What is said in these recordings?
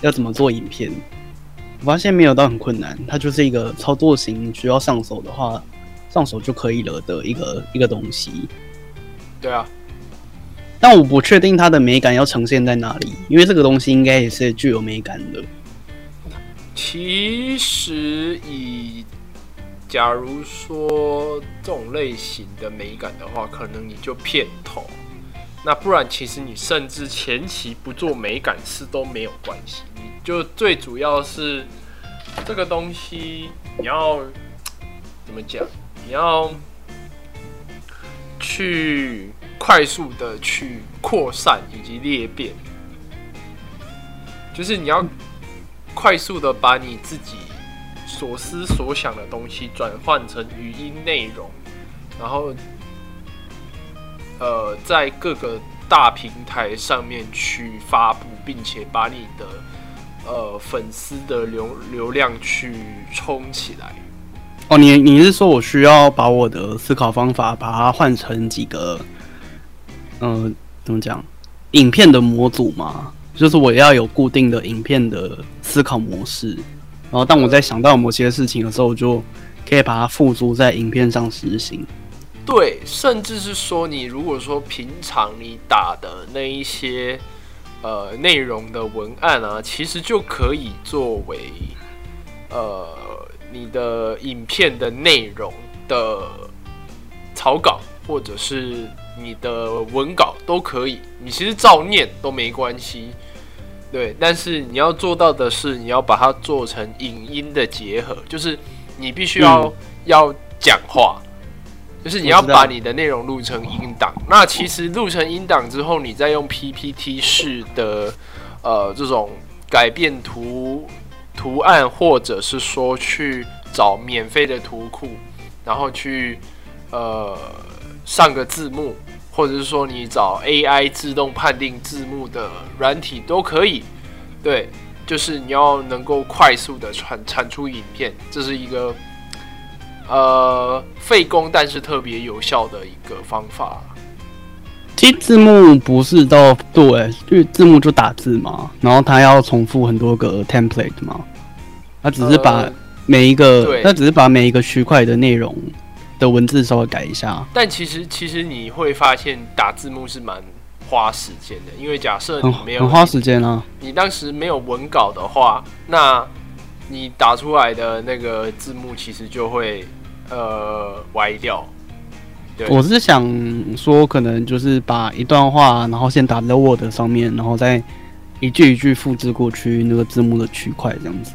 要怎么做影片。我发现没有到很困难，它就是一个操作型，需要上手的话，上手就可以了的一个一个东西。对啊，但我不确定它的美感要呈现在哪里，因为这个东西应该也是具有美感的。其实以假如说这种类型的美感的话，可能你就片头。那不然，其实你甚至前期不做美感师都没有关系。你就最主要是这个东西，你要怎么讲？你要去快速的去扩散以及裂变，就是你要快速的把你自己所思所想的东西转换成语音内容，然后呃，在各个大平台上面去发布，并且把你的呃粉丝的流流量去冲起来。哦，你你是说我需要把我的思考方法把它换成几个，嗯，怎么讲？影片的模组吗？就是我要有固定的影片的思考模式，然后当我在想到某些事情的时候，就可以把它付诸在影片上实行。对，甚至是说，你如果说平常你打的那一些呃内容的文案啊，其实就可以作为呃。你的影片的内容的草稿，或者是你的文稿都可以，你其实照念都没关系，对。但是你要做到的是，你要把它做成影音的结合，就是你必须要要讲话，就是你要把你的内容录成音档。那其实录成音档之后，你再用 PPT 式的呃这种改变图。图案，或者是说去找免费的图库，然后去呃上个字幕，或者是说你找 AI 自动判定字幕的软体都可以。对，就是你要能够快速的产产出影片，这是一个呃费工但是特别有效的一个方法。其实字幕不是到对，就字幕就打字嘛，然后它要重复很多个 template 嘛，它只是把每一个，它只是把每一个区块的内容的文字稍微改一下。但其实其实你会发现打字幕是蛮花时间的，因为假设你没有很花时间啊，你当时没有文稿的话，那你打出来的那个字幕其实就会呃歪掉。我是想说，可能就是把一段话，然后先打在 Word 上面，然后再一句一句复制过去那个字幕的区块，这样子。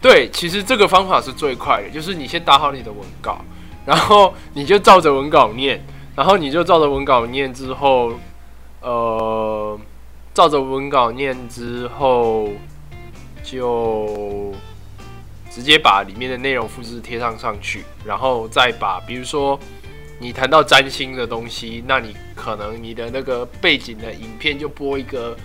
对，其实这个方法是最快的，就是你先打好你的文稿，然后你就照着文稿念，然后你就照着文稿念之后，呃，照着文稿念之后，就直接把里面的内容复制贴上上去，然后再把，比如说。你谈到占星的东西，那你可能你的那个背景的影片就播一个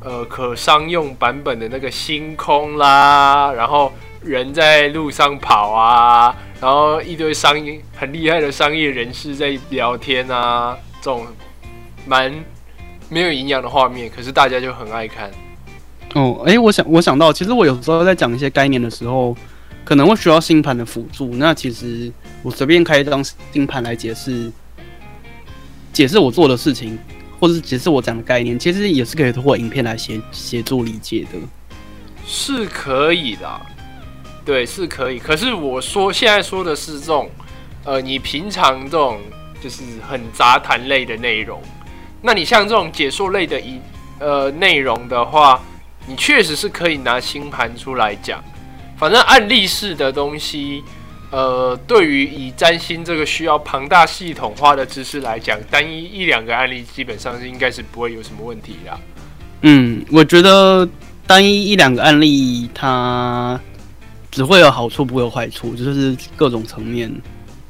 呃可商用版本的那个星空啦，然后人在路上跑啊，然后一堆商业很厉害的商业人士在聊天啊，这种蛮没有营养的画面，可是大家就很爱看。哦，哎，我想我想到，其实我有时候在讲一些概念的时候。可能会需要星盘的辅助，那其实我随便开一张星盘来解释，解释我做的事情，或者是解释我讲的概念，其实也是可以通过影片来协协助理解的，是可以的，对，是可以。可是我说现在说的是这种，呃，你平常这种就是很杂谈类的内容，那你像这种解说类的一呃内容的话，你确实是可以拿星盘出来讲。反正案例式的东西，呃，对于以占星这个需要庞大系统化的知识来讲，单一一两个案例基本上是应该是不会有什么问题的。嗯，我觉得单一一两个案例它只会有好处不会有坏处，就是各种层面，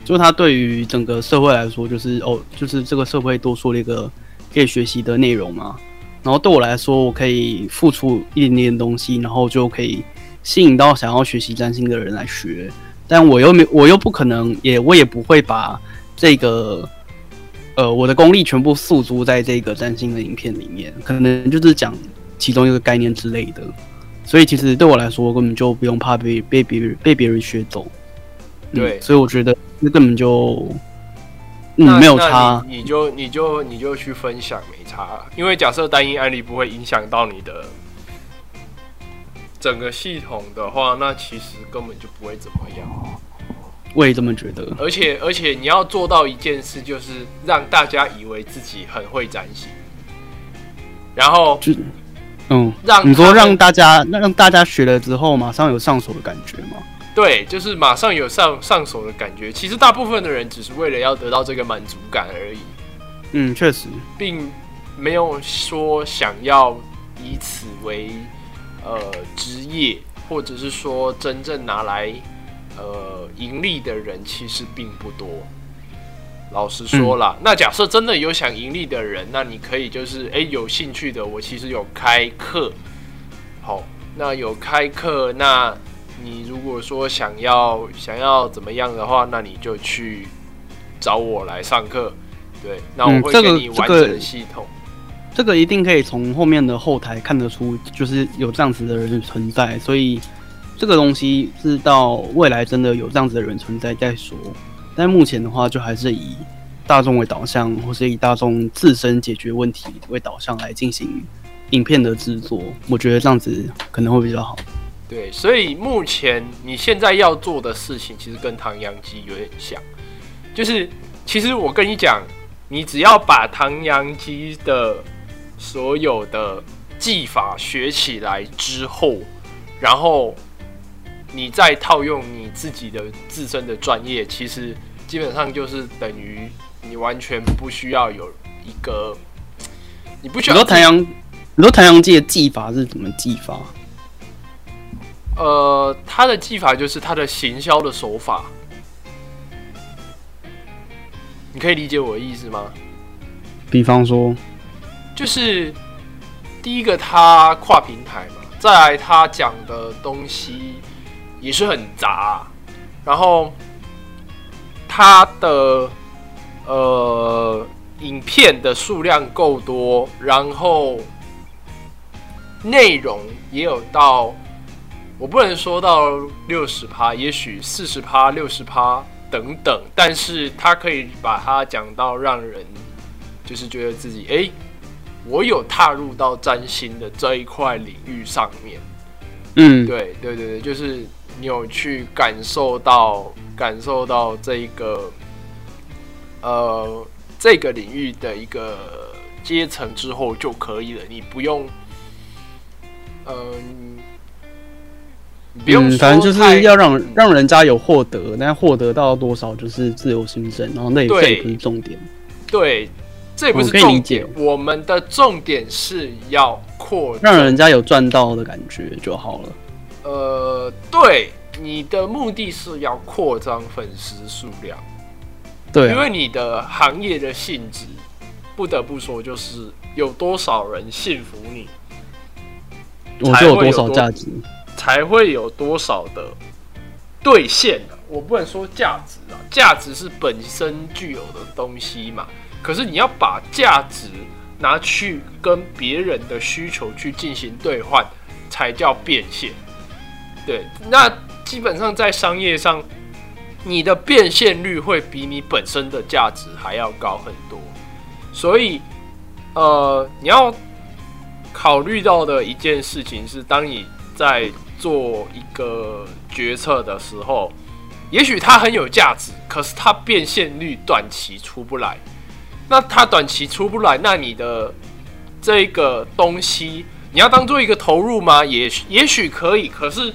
就是它对于整个社会来说，就是哦，就是这个社会多出了一个可以学习的内容嘛。然后对我来说，我可以付出一点点东西，然后就可以。吸引到想要学习占星的人来学，但我又没，我又不可能，也我也不会把这个，呃，我的功力全部诉诸在这个占星的影片里面，可能就是讲其中一个概念之类的，所以其实对我来说，根本就不用怕被被别人被别人学走。嗯对。所以我觉得那根本就嗯没有差。你你就你就你就去分享没差，因为假设单一案例不会影响到你的整个系统的话，那其实根本就不会怎么样。我也这么觉得。而且而且你要做到一件事，就是让大家以为自己很会占星，然后就嗯，让你说让大家那让大家学了之后，马上有上手的感觉吗？对，就是马上有上上手的感觉。其实大部分的人只是为了要得到这个满足感而已，嗯，确实，并没有说想要以此为呃职业，或者是说真正拿来呃盈利的人，其实并不多。老实说啦，那假设真的有想盈利的人，那你可以就是诶有兴趣的，我其实有开课，好，那有开课，那你如果说想要想要怎么样的话，那你就去找我来上课，对，那我会给你完整的系统。这个一定可以从后面的后台看得出，就是有这样子的人存在，所以这个东西是到未来真的有这样子的人存在再说。但目前的话，就还是以大众为导向，或是以大众自身解决问题为导向来进行影片的制作。我觉得这样子可能会比较好。对，所以目前你现在要做的事情，其实跟唐扬基有点像，就是其实我跟你讲，你只要把唐扬基的所有的技法学起来之后，然后你再套用你自己的自身的专业，其实基本上就是等于你完全不需要有一个，你不需要你说太阳，你说太阳记的技法是怎么技法？呃，他的技法就是他的行销的手法，你可以理解我的意思吗？比方说，就是第一个他跨平台嘛，再来他讲的东西也是很杂，然后他的呃影片的数量够多，然后内容也有到，我不能说到六十趴，也许四十趴、六十趴等等，但是他可以把它讲到让人就是觉得自己诶。我有踏入到占星的这一块领域上面，嗯，对对对对，就是你有去感受到感受到这一个呃这个领域的一个阶层之后就可以了，你不用嗯、你不用反正就太是要让嗯。让人家有获得，那获得到多少就是自由心证，然后那也对。这也不是重点。对，这也不是重解点，我们的重点是要扩让人家有赚到的感觉就好了。呃，对，你的目的是要扩张粉丝数量，对啊，因为你的行业的性质，不得不说就是有多少人信服你，我就有多少价值。才会有多少的兑现啊我不能说价值啊，价值是本身具有的东西嘛。可是你要把价值拿去跟别人的需求去进行兑换，才叫变现。对，那基本上在商业上，你的变现率会比你本身的价值还要高很多。所以，呃，你要考虑到的一件事情是，当你在做一个决策的时候，也许它很有价值，可是它变现率短期出不来。那它短期出不来，那你的这个东西，你要当做一个投入吗？也也许可以，可是，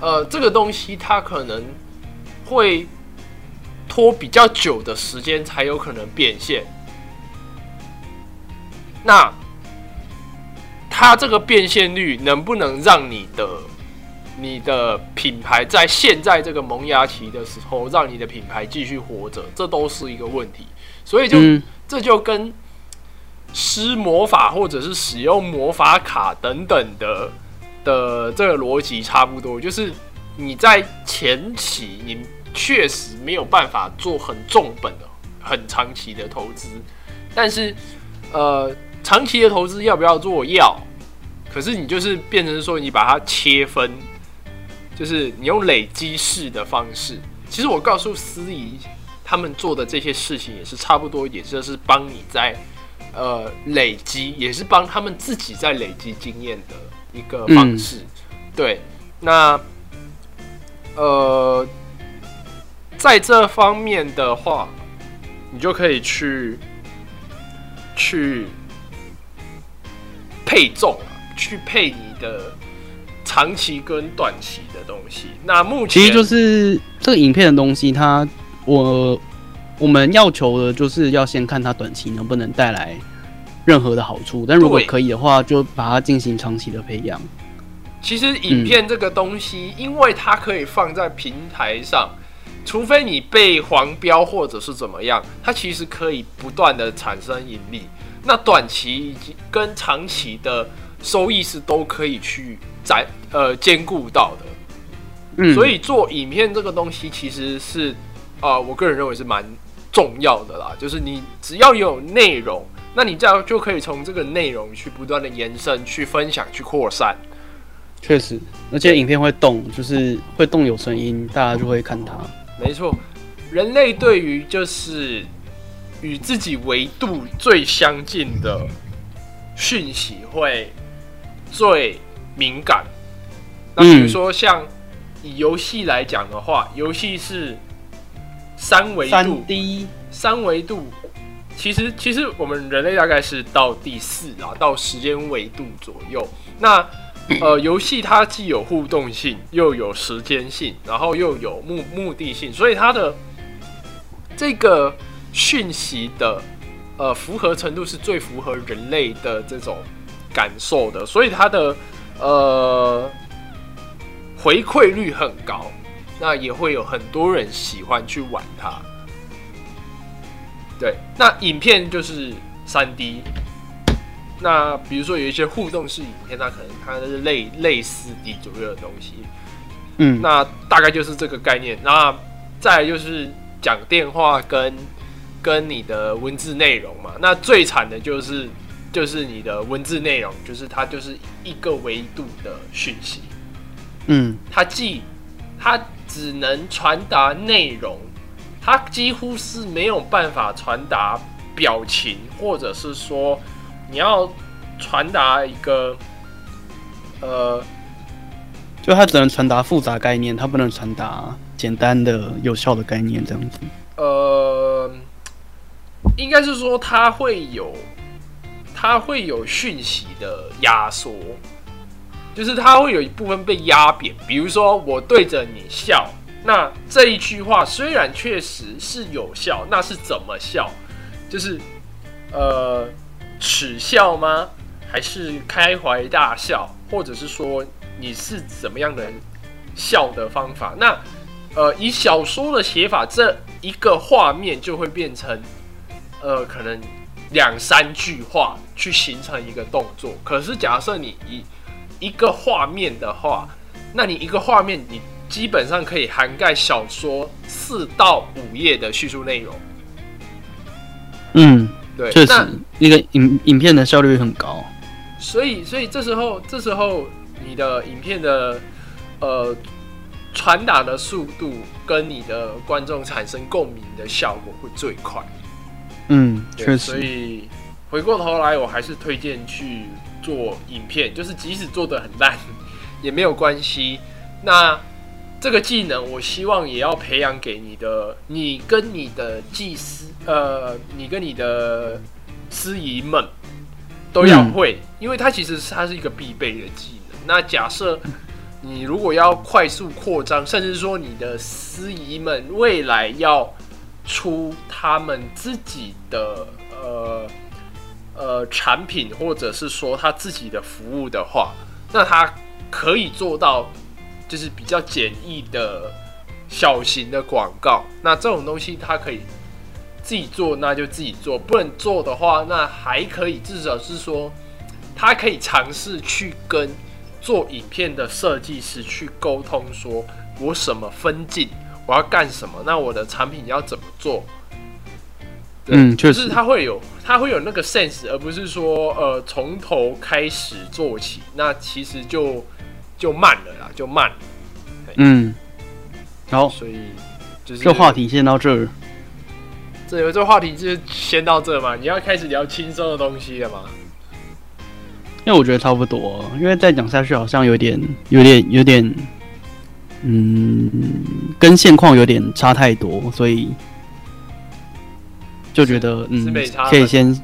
呃，这个东西它可能会拖比较久的时间才有可能变现。那它这个变现率能不能让你的你的品牌在现在这个萌芽期的时候，让你的品牌继续活着，这都是一个问题。所以就、嗯，这就跟施魔法或者是使用魔法卡等等的的这个逻辑差不多，就是你在前期你确实没有办法做很重本的、很长期的投资，但是呃，长期的投资要不要做？要。可是你就是变成说你把它切分，就是你用累积式的方式。其实我告诉司仪，他们做的这些事情也是差不多，也就是帮你在呃累积，也是帮他们自己在累积经验的一个方式。对，那呃，在这方面的话，你就可以去去配重啊，去配你的长期跟短期的东西。那目前其实就是这个影片的东西，它我我们要求的就是要先看它短期能不能带来任何的好处，但如果可以的话，就把它进行长期的培养。其实影片这个东西，因为它可以放在平台上，除非你被黄标或者是怎么样，它其实可以不断的产生盈利。那短期以及跟长期的收益是都可以去展呃兼顾到的。嗯，所以做影片这个东西其实是，啊、我个人认为是蛮重要的啦。就是你只要有内容，那你这样就可以从这个内容去不断的延伸、去分享、去扩散。确实，而且影片会动，就是会动有声音，大家就会看它。没错，人类对于就是与自己维度最相近的讯息会最敏感。那比如说像以游戏来讲的话，游戏是三维三度，D，三维度。其实，其实我们人类大概是到第四啊，到时间维度左右。那呃，游戏它既有互动性，又有时间性，然后又有目目的性，所以它的这个讯息的呃符合程度是最符合人类的这种感受的，所以它的呃回馈率很高，那也会有很多人喜欢去玩它。对，那影片就是三 D，那比如说有一些互动式影片，那可能它是类类似 D 左右的东西，嗯，那大概就是这个概念。那再来就是讲电话跟跟你的文字内容嘛。那最惨的就是就是你的文字内容，就是它就是一个维度的讯息，嗯，它既它只能传达内容，它几乎是没有办法传达表情，或者是说你要传达一个呃就它只能传达复杂概念，它不能传达简单的、有效的概念，这样子。呃，应该是说它会有，它会有讯息的压缩，就是它会有一部分被压扁。比如说，我对着你笑，那这一句话虽然确实是有效，那是怎么笑？就是呃，耻笑吗？还是开怀大笑？或者是说你是怎么样的笑的方法？那呃，以小说的写法，这一个画面就会变成呃，可能两三句话去形成一个动作。可是假设你一一个画面的话，那你一个画面你基本上可以涵盖小说四到五页的叙述内容。嗯，对，确那实，一个影影片的效率很高。所以，所以这时候，这时候你的影片的呃传达的速度跟你的观众产生共鸣的效果会最快。嗯，对确所，以回过头来，我还是推荐去做影片，就是即使做的很烂也没有关系。那这个技能，我希望也要培养给你的，你跟你的技师，呃，你跟你的司仪们都要嗯会，因为它其实是它是一个必备的技能。那假设你如果要快速扩张，甚至说你的司仪们未来要出他们自己的呃呃产品，或者是说他自己的服务的话，那他可以做到就是比较简易的小型的广告。那这种东西他可以自己做，那就自己做；不能做的话，那还可以至少是说，他可以尝试去跟做影片的设计师去沟通，说我什么分镜，我要干什么，那我的产品要怎么做？嗯，确就是实，它会有它会有那个 sense，而不是说呃从头开始做起，那其实就就慢了啦，就慢了。嗯，好，所以就是这话题先到这儿。这有这话题就先到这嘛，你要开始聊轻松的东西了嘛？因为我觉得差不多，因为再讲下去好像有点、有点、有点，嗯，跟现况有点差太多，所以就觉得嗯可以先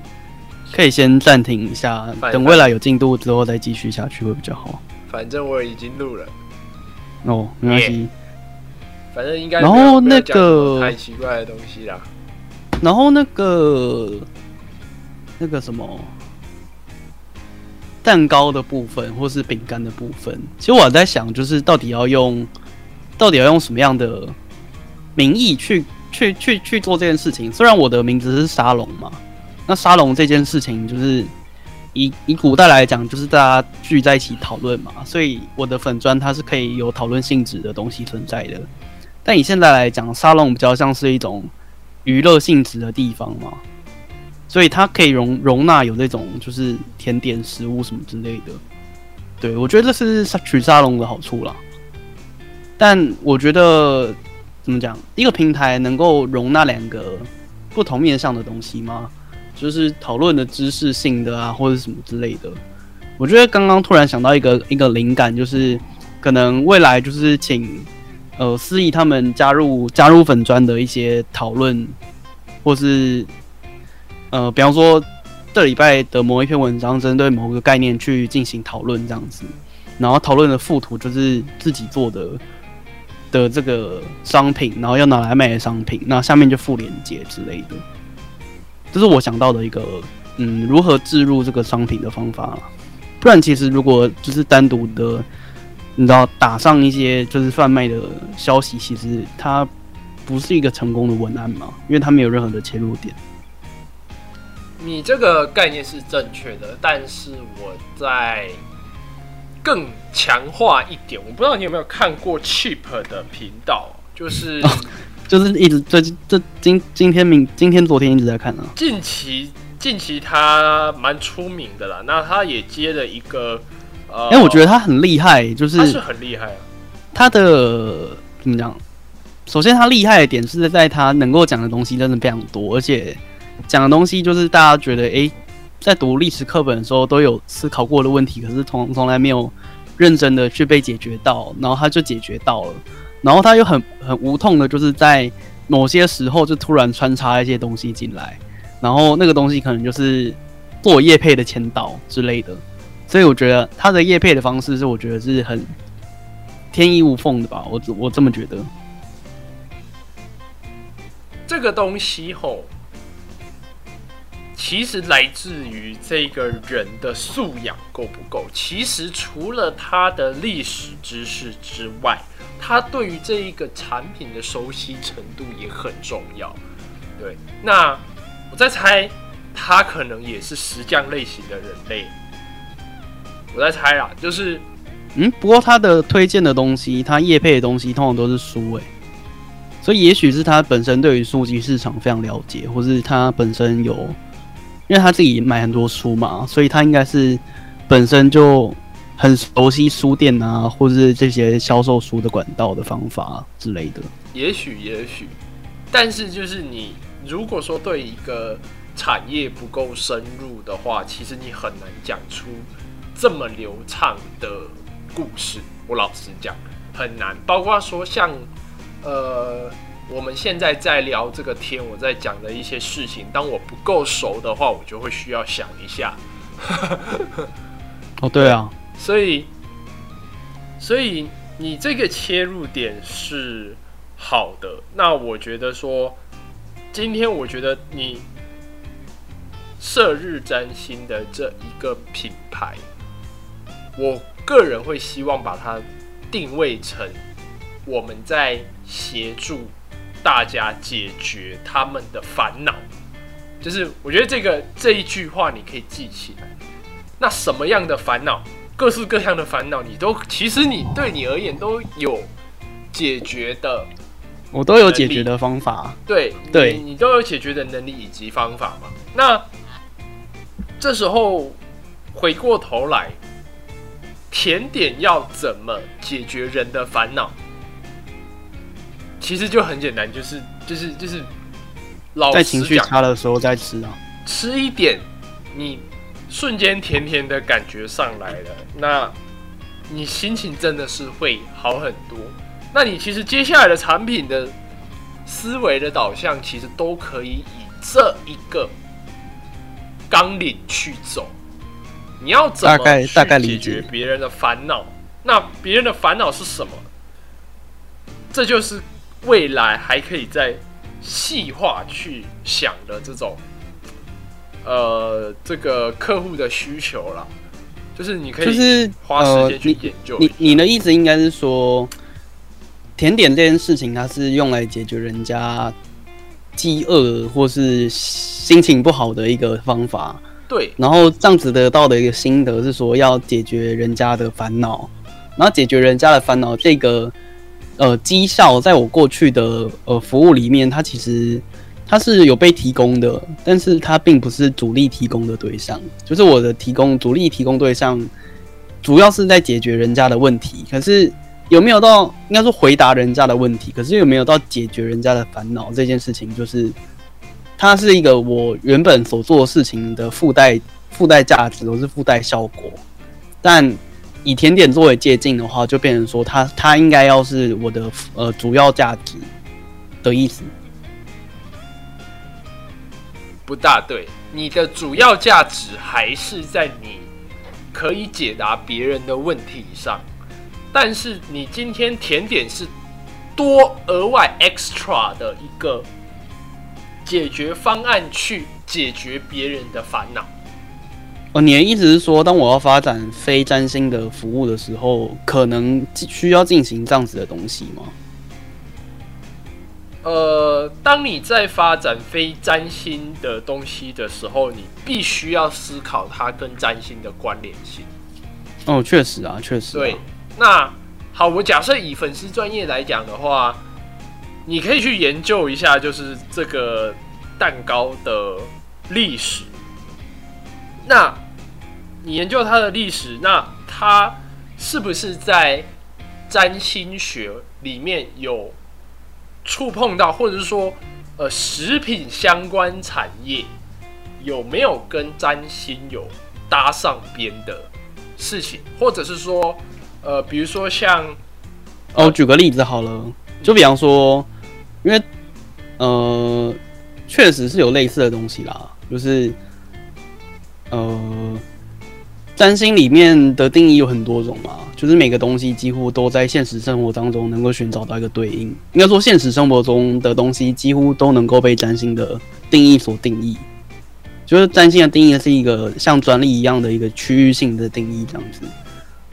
可以先暂停一下，等未来有进度之后再继续下去会比较好。反正我已经录了，哦，没关系。反正应该然后那个太奇怪的东西啦。然后那个那个什么蛋糕的部分，或是饼干的部分，其实我在想，就是到底要用到底要用什么样的名义去去去去做这件事情。虽然我的名字是沙龙嘛，那沙龙这件事情就是以以古代来讲，就是大家聚在一起讨论嘛，所以我的粉砖它是可以有讨论性质的东西存在的。但以现在来讲，沙龙比较像是一种娱乐性质的地方嘛，所以它可以容容纳有这种就是甜点食物什么之类的。对我觉得这是取沙龙的好处啦。但我觉得怎么讲，一个平台能够容纳两个不同面向的东西吗？就是讨论的知识性的啊，或者什么之类的。我觉得刚刚突然想到一个一个灵感，就是可能未来就是请呃思怡他们加入加入粉砖的一些讨论，或是呃比方说这礼拜的某一篇文章针对某个概念去进行讨论这样子，然后讨论的附图就是自己做的的这个商品，然后要拿来卖的商品，那下面就附链接之类的。这是我想到的一个嗯如何置入这个商品的方法了。不然其实如果就是单独的，你知道打上一些就是贩卖的消息，其实它不是一个成功的文案嘛，因为它没有任何的切入点。你这个概念是正确的，但是我在更强化一点。我不知道你有没有看过 Cheap 的频道，就是就是一直最近这今今天明今天昨天一直在看啊。近期近期他蛮出名的啦。那他也接了一个呃，哎、我觉得他很厉害，就是他是很厉害啊。他的怎么讲？首先，他厉害的点是在他能够讲的东西真的非常多，而且讲的东西就是大家觉得，诶，在读历史课本的时候都有思考过的问题，可是从从来没有认真的去被解决到，然后他就解决到了，然后他又很很无痛的，就是在某些时候就突然穿插一些东西进来，然后那个东西可能就是做叶配的签到之类的，所以我觉得他的叶配的方式是我觉得是很天衣无缝的吧，我我这么觉得。这个东西吼，其实来自于这个人的素养够不够。其实除了他的历史知识之外，他对于这一个产品的熟悉程度也很重要。对，那我在猜，他可能也是石匠类型的人类。我在猜啦，就是嗯，不过他的推荐的东西，他业配的东西，通常都是书诶、所以也许是他本身对于书籍市场非常了解，或是他本身有，因为他自己买很多书嘛，所以他应该是本身就很熟悉书店啊，或是这些销售书的管道的方法之类的。也许，也许，但是就是你如果说对一个产业不够深入的话，其实你很难讲出这么流畅的故事。我老实讲，很难。包括说像呃，我们现在在聊这个天，我在讲的一些事情，当我不够熟的话，我就会需要想一下。哦，对啊，所以，所以你这个切入点是好的。那我觉得说，今天我觉得你射日占星的这一个品牌，我个人会希望把它定位成我们在协助大家解决他们的烦恼。就是我觉得这个这一句话你可以记起来。那什么样的烦恼，各式各样的烦恼，你都其实你对你而言都有解决的我都有解决的方法。对对你你都有解决的能力以及方法嘛？那这时候回过头来，甜点要怎么解决人的烦恼？其实就很简单，就是就是就是老在情绪差的时候再吃啊。吃一点，你瞬间甜甜的感觉上来了，那你心情真的是会好很多。那你其实接下来的产品的思维的导向，其实都可以以这一个纲领去走。你要怎么大概去大概解决别人的烦恼？那别人的烦恼是什么？这就是未来还可以再细化去想的这种呃，这个客户的需求啦，就是你可以就是花时呃间，去研究。你你的意思应该是说，甜点这件事情，它是用来解决人家饥饿或是心情不好的一个方法。对然后这样子得到的一个心得是说，要解决人家的烦恼，然后解决人家的烦恼，这个呃绩效，在我过去的呃服务里面，它其实它是有被提供的，但是它并不是主力提供的对象，就是我的提供主力提供对象，主要是在解决人家的问题，可是有没有到应该说回答人家的问题，可是有没有到解决人家的烦恼这件事情，就是它是一个我原本所做的事情的附带附带价值，或是附带效果。但以甜点作为借鉴的话，就变成说它它应该要是我的呃主要价值的意思。不大对，你的主要价值还是在你可以解答别人的问题上，但是你今天甜点是多额外 extra 的一个解决方案，去解决别人的烦恼。哦，你的意思是说，当我要发展非占星的服务的时候，可能需要进行这样子的东西吗？呃，当你在发展非占星的东西的时候，你必须要思考它跟占星的关联性。哦，确实啊，确实、啊。对，那好，我假设以粉丝专业来讲的话，你可以去研究一下，就是这个蛋糕的历史。那你研究它的历史，那它是不是在占星学里面有触碰到，或者是说，呃，食品相关产业有没有跟占星有搭上边的事情，或者是说，呃，比如说像哦，举个例子好了，就比方说，因为呃，确实是有类似的东西啦，就是呃，占星里面的定义有很多种嘛，就是每个东西几乎都在现实生活当中能够寻找到一个对应。应该说，现实生活中的东西几乎都能够被占星的定义所定义。就是占星的定义是一个像专利一样的一个区域性的定义这样子。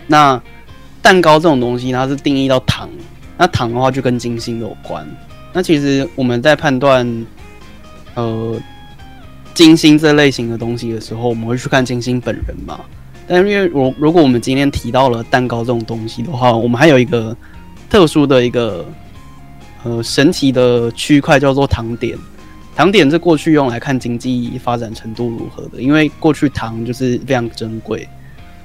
那蛋糕这种东西，它是定义到糖，那糖的话就跟金星有关。那其实我们在判断呃金星这类型的东西的时候，我们会去看金星本人嘛。但因为我如果我们今天提到了蛋糕这种东西的话，我们还有一个特殊的一个呃神奇的区块叫做糖点。糖点是过去用来看经济发展程度如何的，因为过去糖就是非常珍贵，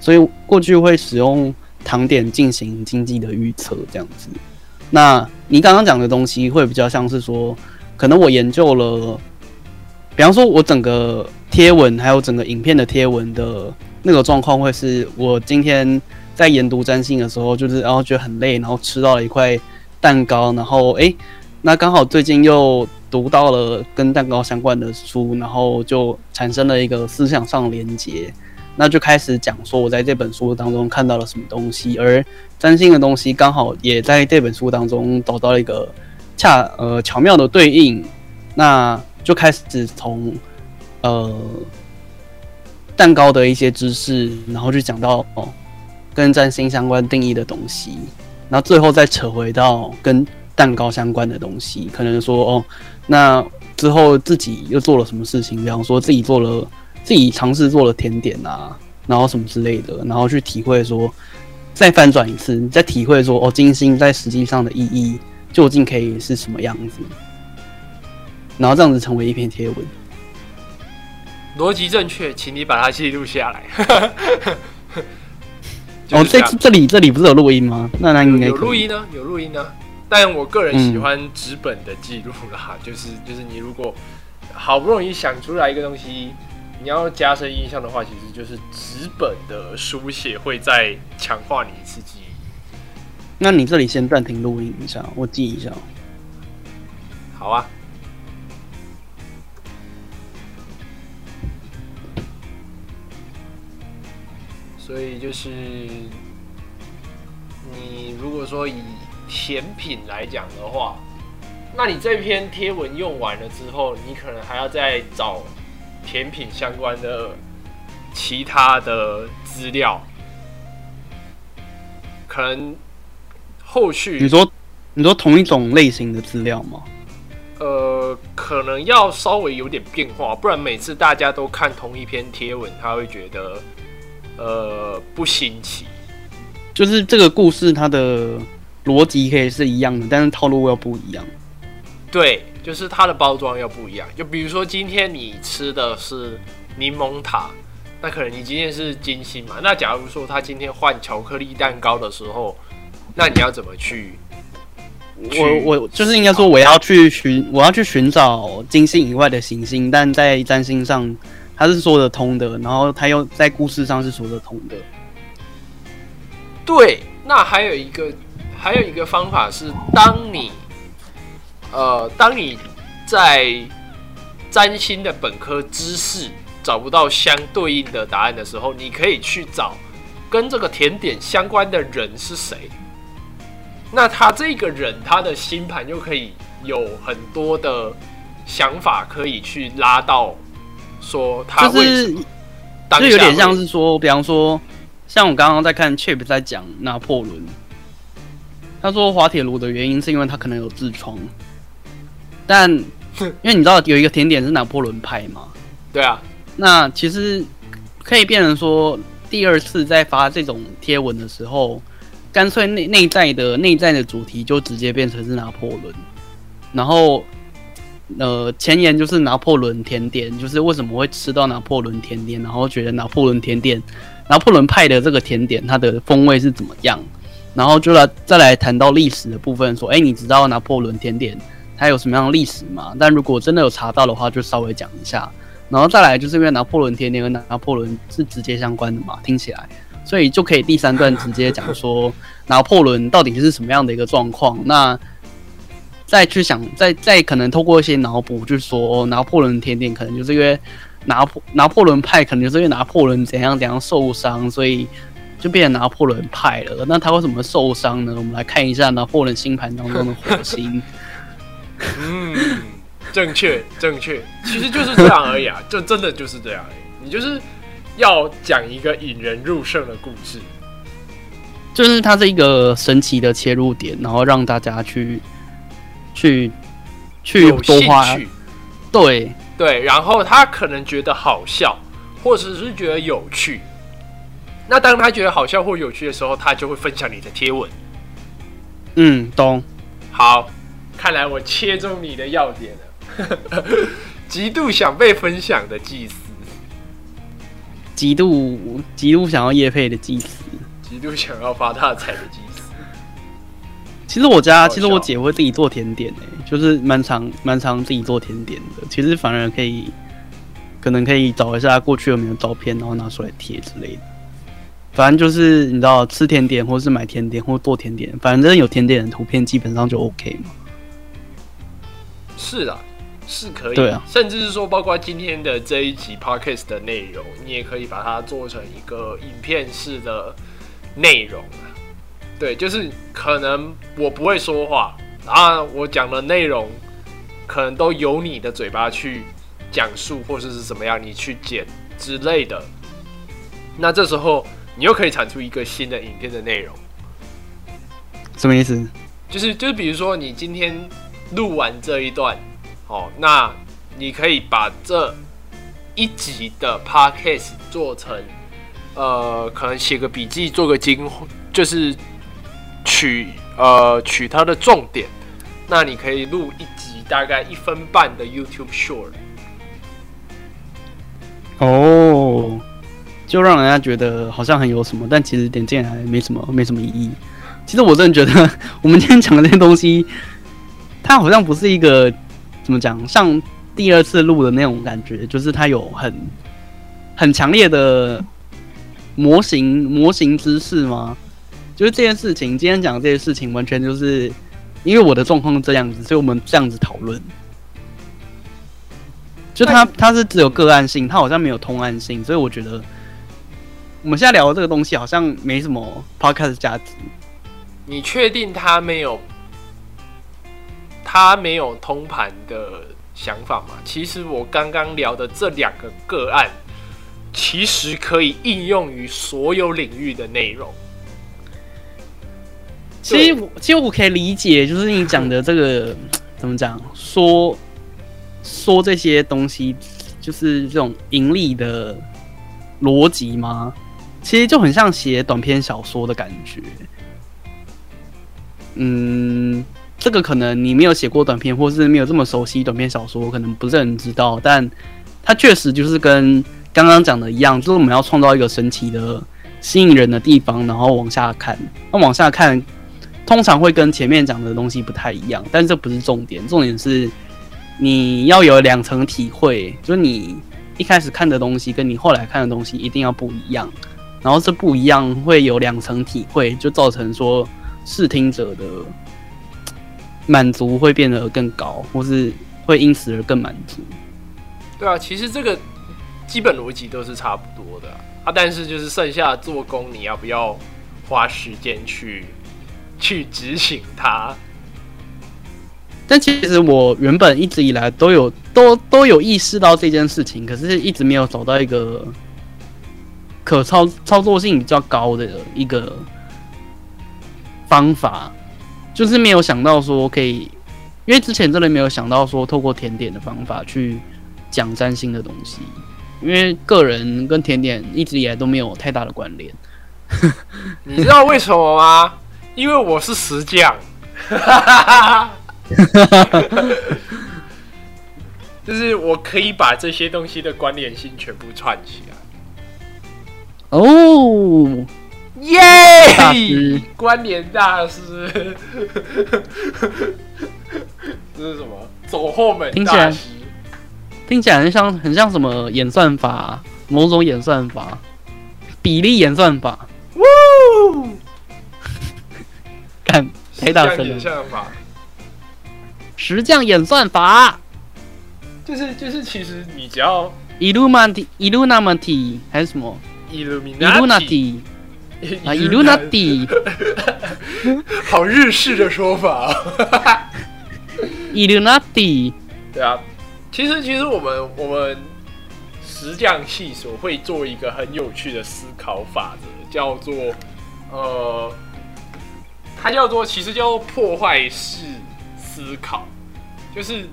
所以过去会使用糖点进行经济的预测这样子。那你刚刚讲的东西会比较像是说，可能我研究了，比方说我整个贴文还有整个影片的贴文的那个状况，会是我今天在研读占星的时候，就是然后觉得很累，然后吃到了一块蛋糕，然后诶，那刚好最近又读到了跟蛋糕相关的书，然后就产生了一个思想上连接，那就开始讲说我在这本书当中看到了什么东西，而占星的东西刚好也在这本书当中找到了一个恰呃巧妙的对应，那就开始从呃蛋糕的一些知识，然后就讲到哦跟占星相关定义的东西，然后最后再扯回到跟蛋糕相关的东西，可能说哦，那之后自己又做了什么事情，比方说自己做了自己尝试做了甜点啊，然后什么之类的，然后去体会说，再翻转一次，你再体会说哦，金星在实际上的意义究竟可以是什么样子，然后这样子成为一篇贴文。逻辑正确，请你把它记录下来。哦，这这里这里不是有录音吗？那那应该有录音呢，有录音呢。但我个人喜欢纸本的记录啦，就是就是你如果好不容易想出来一个东西，你要加深印象的话，其实就是纸本的书写会再强化你一次记忆。那你这里先暂停录音一下，我记一下。好啊。所以就是你如果说以甜品来讲的话，那你这篇贴文用完了之后，你可能还要再找甜品相关的其他的资料，可能后续你说你说同一种类型的资料吗？呃，可能要稍微有点变化，不然每次大家都看同一篇贴文，他会觉得。呃，不新奇，就是这个故事它的逻辑可以是一样的，但是套路要不一样。对，就是它的包装要不一样。就比如说今天你吃的是柠檬塔，那可能你今天是金星嘛？那假如说他今天换巧克力蛋糕的时候，那你要怎么去？我我就是应该说我要去寻我要去寻找金星以外的行星，但在占星上。他是说得通的，然后他又在故事上是说得通的。对，那还有一个，还有一个方法是，当你，呃，当你在占星的本科知识找不到相对应的答案的时候，你可以去找跟这个甜点相关的人是谁。那他这个人，他的星盘就可以有很多的想法，可以去拉到。说他就是，就有点像是说，比方说，像我刚刚在看 Chip 在讲拿破仑，他说滑铁卢的原因是因为他可能有痔疮，但因为你知道有一个甜点是拿破仑派嘛，对啊，那其实可以变成说，第二次在发这种贴文的时候，干脆内内在的内在的主题就直接变成是拿破仑，然后。呃，前言就是拿破仑甜点，就是为什么会吃到拿破仑甜点，然后觉得拿破仑甜点、拿破仑派的这个甜点，它的风味是怎么样？然后就来再来谈到历史的部分，说，哎，你知道拿破仑甜点它有什么样的历史吗？但如果真的有查到的话，就稍微讲一下。然后再来就是因为拿破仑甜点跟拿破仑是直接相关的嘛，听起来，所以就可以第三段直接讲说 拿破仑到底是什么样的一个状况。那再去想，再再可能透过一些脑补，就是说拿破仑甜点可能就是因为拿破拿破仑派，可能就是因为拿破仑怎样怎样受伤，所以就变成拿破仑派了。那他为什么受伤呢？我们来看一下拿破仑星盘当中的火星。嗯，正确正确，其实就是这样而已啊，就真的就是这样。你就是要讲一个引人入胜的故事，就是它是一个神奇的切入点，然后让大家去。去去多花，对对，然后他可能觉得好笑，或者是觉得有趣。那当他觉得好笑或有趣的时候，他就会分享你的贴文。嗯，懂。好，看来我切中你的要点了。极度想被分享的祭司，极度极度想要叶配的祭司，极度想要发大财的祭司。其实我家，其实我姐会自己做甜点诶，就是蛮常蛮常自己做甜点的。其实反而可以，可能可以找一下过去有没有照片，然后拿出来贴之类的。反正就是你知道，吃甜点或是买甜点或做甜点，反正有甜点的图片基本上就 OK 嘛。是啊，是可以。对啊，甚至是说，包括今天的这一集 Podcast 的内容，你也可以把它做成一个影片式的内容。对，就是可能我不会说话，然后我讲的内容可能都由你的嘴巴去讲述，或者是怎么样，你去剪之类的。那这时候你又可以产出一个新的影片的内容，什么意思？就是就是，比如说你今天录完这一段，哦，那你可以把这一集的 podcast 做成，呃，可能写个笔记，做个精，就是。取呃取它的重点，那你可以录一集大概一分半的 YouTube Short。哦，就让人家觉得好像很有什么，但其实点进来没什么，没什么意义。其实我真的觉得，我们今天讲的这些东西，它好像不是一个怎么讲，像第二次录的那种感觉，就是它有很很强烈的模型模型知识吗？就是这件事情，今天讲的这些事情，完全就是因为我的状况这样子，所以我们这样子讨论。就他他是只有个案性，他好像没有通案性，所以我觉得我们现在聊的这个东西好像没什么 podcast 价值。你确定他没有他没有通盘的想法吗？其实我刚刚聊的这两个个案，其实可以应用于所有领域的内容。其实其实我可以理解，就是你讲的这个 怎么讲，说说这些东西，就是这种盈利的逻辑吗？其实就很像写短篇小说的感觉。嗯，这个可能你没有写过短篇，或是没有这么熟悉短篇小说，可能不是很知道。但它确实就是跟刚刚讲的一样，就是我们要创造一个神奇的、吸引人的地方，然后往下看。那往下看，通常会跟前面讲的东西不太一样，但这不是重点。重点是你要有两层体会，就是你一开始看的东西跟你后来看的东西一定要不一样。然后这不一样会有两层体会，就造成说。视听者的满足会变得更高，或是会因此而更满足。对啊，其实这个基本逻辑都是差不多的啊，但是就是剩下做工，你要不要花时间去去执行它？但其实我原本一直以来都有都都有意识到这件事情，可是一直没有找到一个可操操作性比较高的一个。方法就是没有想到说可以，因为之前真的没有想到说透过甜点的方法去讲占星的东西，因为个人跟甜点一直以来都没有太大的关联。你知道为什么吗？因为我是石匠，就是我可以把这些东西的关联性全部串起来。哦。耶！关联大师，这是什么？走后门大师，听起来很像很像什么演算法，某种演算法，比例演算法。呜！看，太大声了。演算法，石匠演算法，就是就是，其实你只要 Illuminati，Illuminati 还是什么？Illuminati。啊，伊鲁纳蒂，好日式的说法。Illuminati，对啊，其实其实我们我们石匠系所会做一个很有趣的思考法则，叫做呃，它叫做其实叫做破坏式思考，就是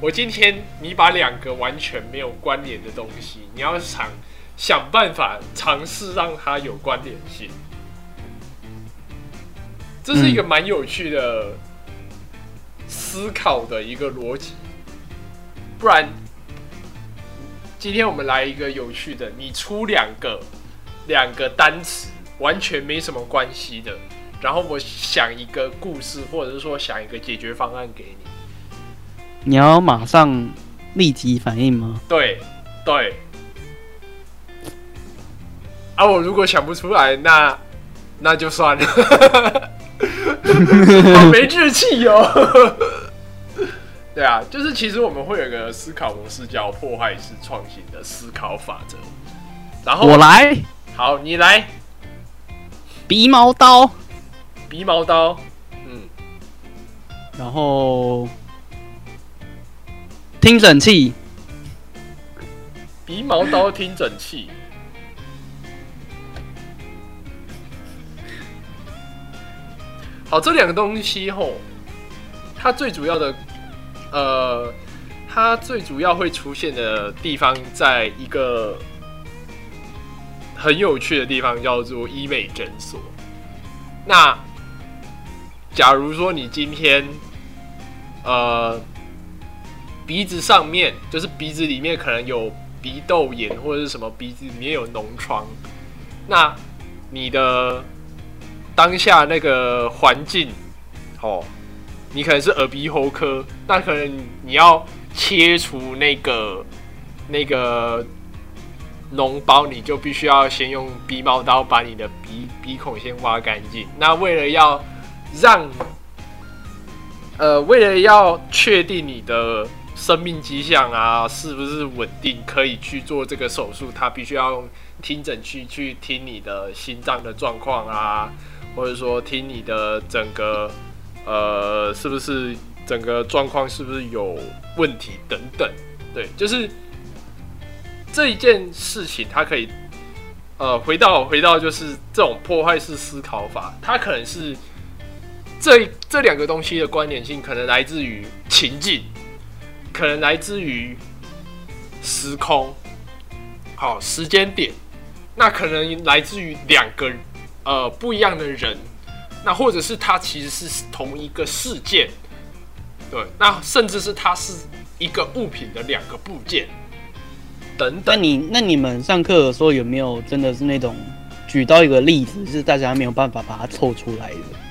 我今天你把两个完全没有关联的东西，你要想。想办法尝试让它有关联性，这是一个蛮有趣的思考的一个逻辑。不然，今天我们来一个有趣的，你出两个两个单词完全没什么关系的，然后我想一个故事，或者是说想一个解决方案给你。你要马上立即反应吗？对，对。啊，我如果想不出来，那那就算了，好 没志气哟。对啊，就是其实我们会有个思考模式，叫破坏式创新的思考法则。然后我来，好，你来，鼻毛刀，鼻毛刀，嗯，然后听诊器，鼻毛刀听诊器。好，这两个东西吼，它最主要的，呃，它最主要会出现的地方，在一个很有趣的地方，叫做医美诊所。那假如说你今天呃鼻子上面，就是鼻子里面可能有鼻窦炎或者是什么鼻子里面有脓疮，那你的当下那个环境，哦，你可能是耳鼻喉科，那可能你要切除那个那个脓包，你就必须要先用鼻毛刀把你的鼻鼻孔先挖干净。那为了要让呃，为了要确定你的生命迹象啊是不是稳定，可以去做这个手术，他必须要用听诊器去听你的心脏的状况啊，或者说听你的整个呃是不是整个状况是不是有问题等等。对，就是这一件事情，它可以呃回到回到就是这种破坏式思考法，它可能是。这这两个东西的关联性，可能来自于情境，可能来自于时空，好时间点，那可能来自于两个呃不一样的人，那或者是它其实是同一个事件，对，那甚至是它是一个物品的两个部件，等等。那你那你们上课的时候有没有真的是那种举到一个例子，是大家没有办法把它凑出来的？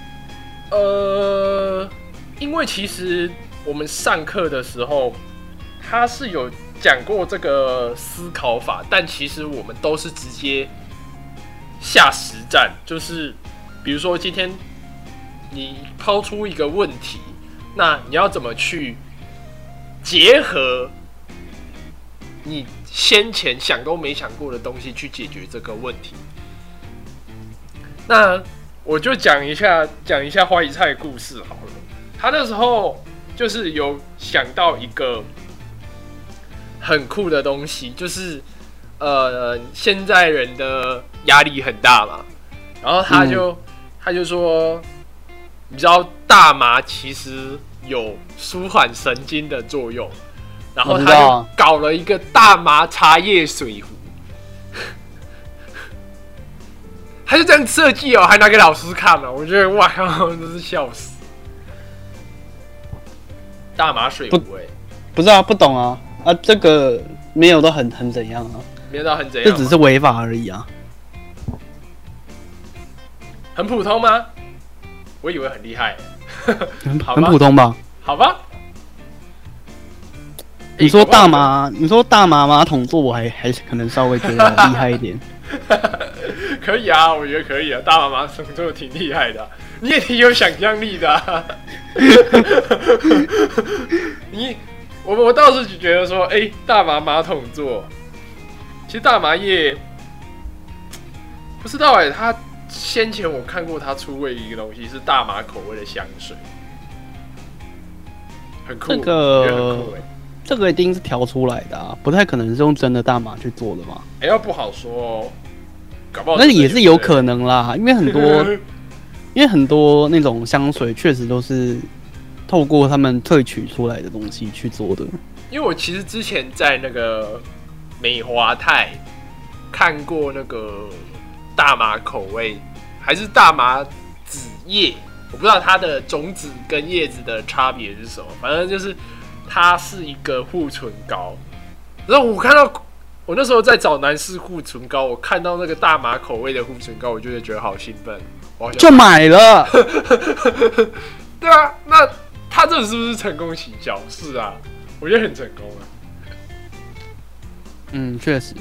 呃，因为其实我们上课的时候，他是有讲过这个思考法，但其实我们都是直接下实战，就是比如说今天你抛出一个问题，那你要怎么去结合你先前想都没想过的东西去解决这个问题？那。我就讲一下讲一下花椰菜的故事好了。他那时候就是有想到一个很酷的东西，就是呃，现在人的压力很大嘛，然后他就他就说，你知道大麻其实有舒缓神经的作用，然后他就搞了一个大麻茶叶水壶。他就这样设计哦，还拿给老师看了，我觉得哇靠，真是笑死！大麻水壶哎，不知道不懂啊。啊，这个没有到很很怎样啊，没有到很怎样，这只是违法而已啊，很普通吗？我以为很厉害，很很普通吧？好吧，你说大麻，你说大麻马桶座，我还还是可能稍微觉得厉害一点。可以啊，我觉得可以啊，大妈妈动作挺厉害的，你也挺有想象力的。你，我我倒是觉得说，哎，大麻马桶座，其实大麻叶不知道哎，他先前我看过他出过一个东西，是大麻口味的香水，很酷，这个这个一定是调出来的啊，不太可能是用真的大麻去做的嘛。哎，要不好说哦。那也是有可能啦，因为很多，因为很多那种香水确实都是透过他们萃取出来的东西去做的。因为我其实之前在那个美华泰看过那个大麻口味，还是大麻子叶，我不知道它的种子跟叶子的差别是什么，反正就是它是一个护唇膏，然后我看到。我那时候在找男士护唇膏，我看到那个大麻口味的护唇膏，我就会觉得好兴奋，我就买了。对啊，那他这是不是成功行销？是啊，我觉得很成功啊。嗯，确实，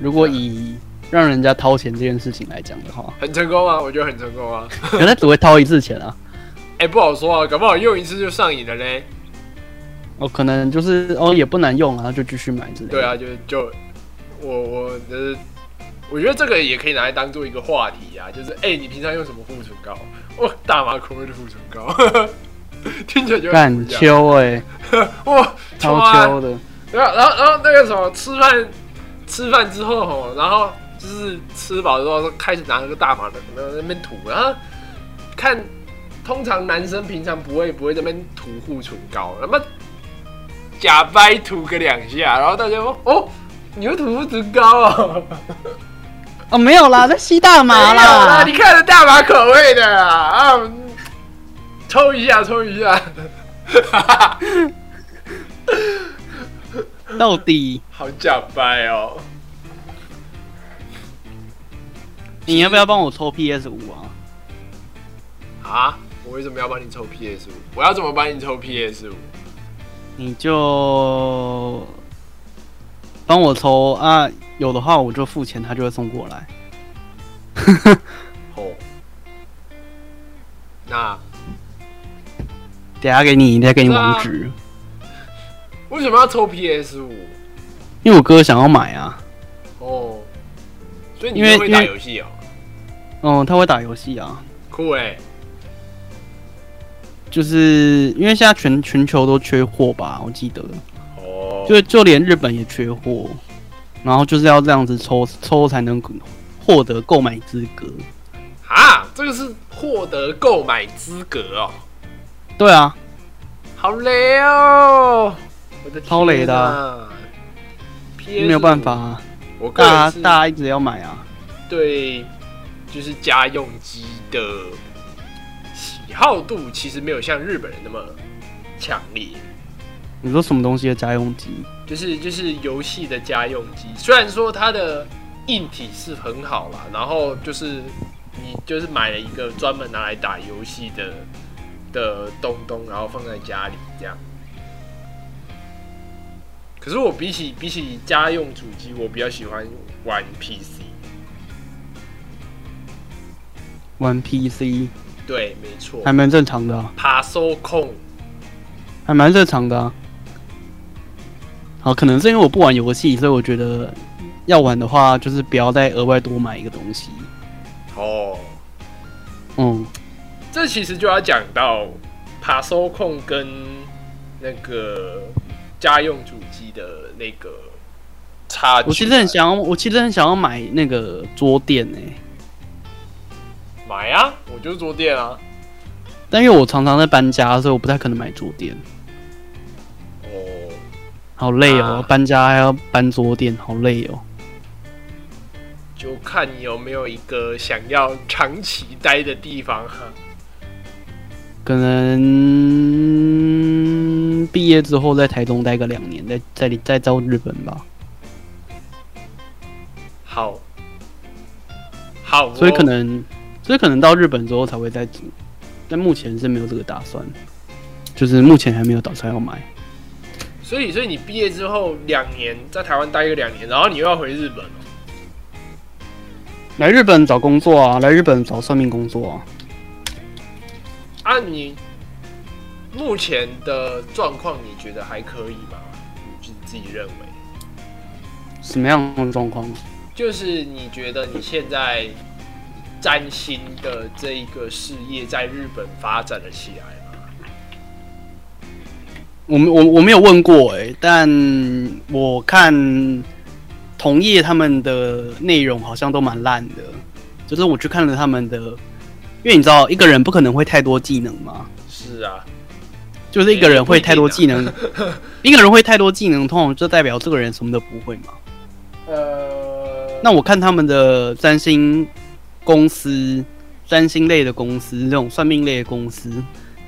如果以让人家掏钱这件事情来讲的话，很成功啊，我觉得很成功啊。可能只会掏一次钱啊。哎，不好说啊，搞不好用一次就上瘾了嘞。哦，可能就是哦，也不难用然后，就继续买之类。对啊，就就我我呃，我觉得这个也可以拿来当做一个话题啊，就是哎，你平常用什么护唇膏？哇，大麻口味的护唇膏，听起来就很秋哎，哇，超秋的。对啊，然后然后那个什么，吃饭吃饭之后吼，然后就是吃饱之后开始拿那个大麻的那那边涂，然后看，通常男生平常不会不会那边涂护唇膏，那么。假掰涂个两下，然后大家说：“哦，你会涂护唇膏啊？”哦，没有啦，在吸大麻啦。你看着，大麻口味的啊，抽一下，抽一下。到底好假掰哦！你要不要帮我抽 PS 五啊？啊，我为什么要帮你抽 PS 五？我要怎么帮你抽 PS 五？你就帮我抽啊，有的话我就付钱，他就会送过来。哦，那等下给你，再给你网址，为什么要抽 PS 五？因为我哥想要买啊。哦，所以你会打游戏哦，嗯，他会打游戏啊，酷哎！就是因为现在全全球都缺货吧，我记得，哦，就就连日本也缺货，然后就是要这样子抽抽才能获得购买资格。啊，这个是获得购买资格哦，对啊，好累哦！我的天超累的没有办法，啊，我个大家大家一直要买啊。对，就是家用机的。喜好度其实没有像日本人那么强烈。你说什么东西的家用机？就是就是游戏的家用机，虽然说它的硬体是很好啦，然后就是你就是买了一个专门拿来打游戏的的东东，然后放在家里这样。可是我比起比起家用主机，我比较喜欢玩 PC。玩 PC 对，没错还蛮正常的、啊，爬收控还蛮正常的、啊。好，可能是因为我不玩游戏，所以我觉得要玩的话，就是不要再额外多买一个东西。哦，嗯，这其实就要讲到爬收控跟那个家用主机的那个差距。我其实很想要，我其实很想要买那个桌垫诶、买啊，我就是桌垫啊。但因为我常常在搬家，所以我不太可能买桌垫，哦，好累哦，啊搬家还要搬桌垫，好累哦。就看你有没有一个想要长期待的地方哈。可能毕业之后在台中待个两年，再再再到日本吧。好，好哦、所以可能，所以可能到日本之后才会再组，但目前是没有这个打算，就是目前还没有打算要买。所以，所以你毕业之后两年在台湾待个两年，然后你又要回日本哦。来日本找工作啊，来日本找算命工作啊。啊，你目前的状况你觉得还可以吗？你自己认为？什么样的状况？就是你觉得你现在占星的这一个事业在日本发展了起来吗？我们我我没有问过哎、但我看同业他们的内容好像都蛮烂的，就是我去看了他们的，因为你知道一个人不可能会太多技能嘛，是啊，就是一个人会太多技能，啊 一个人会太多技能，通常就代表这个人什么都不会嘛。呃，那我看他们的占星公司、占星类的公司、这种算命类的公司，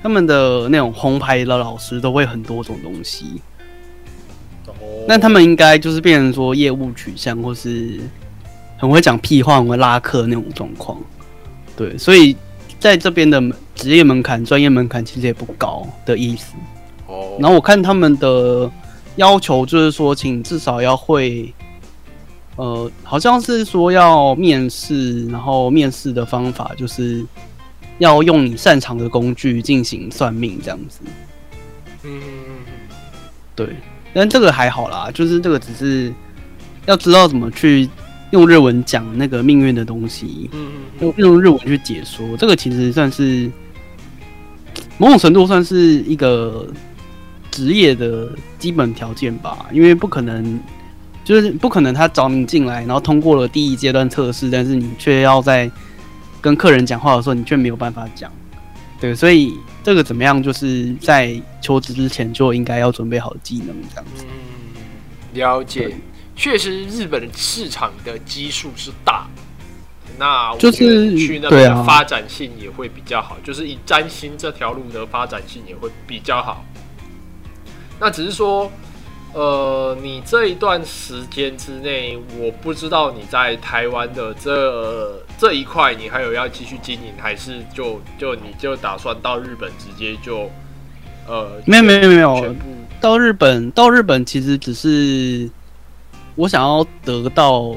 他们的那种红牌的老师都会很多种东西。哦那他们应该就是变成说业务取向，或是很会讲屁话、很会拉客那种状况。对，所以在这边的职业门槛、专业门槛其实也不高的意思。哦，然后我看他们的要求就是说，请至少要会，呃，好像是说要面试，然后面试的方法就是要用你擅长的工具进行算命这样子。嗯，对，但这个还好啦，就是这个只是要知道怎么去用日文讲那个命运的东西，嗯嗯用用日文去解说，这个其实算是某种程度算是一个职业的基本条件吧，因为不可能。就是不可能，他找你进来，然后通过了第一阶段测试，但是你却要在跟客人讲话的时候，你却没有办法讲。对，所以这个怎么样，就是在求职之前就应该要准备好技能，这样子。嗯，了解。确实，日本市场的基数是大，那就是去那边发展性也会比较好，就是以占星这条路的发展性也会比较好。那只是说，呃，你这一段时间之内，我不知道你在台湾的这这一块，你还有要继续经营，还是就就你就打算到日本直接就呃没有没有没有到日本，到日本其实只是我想要得到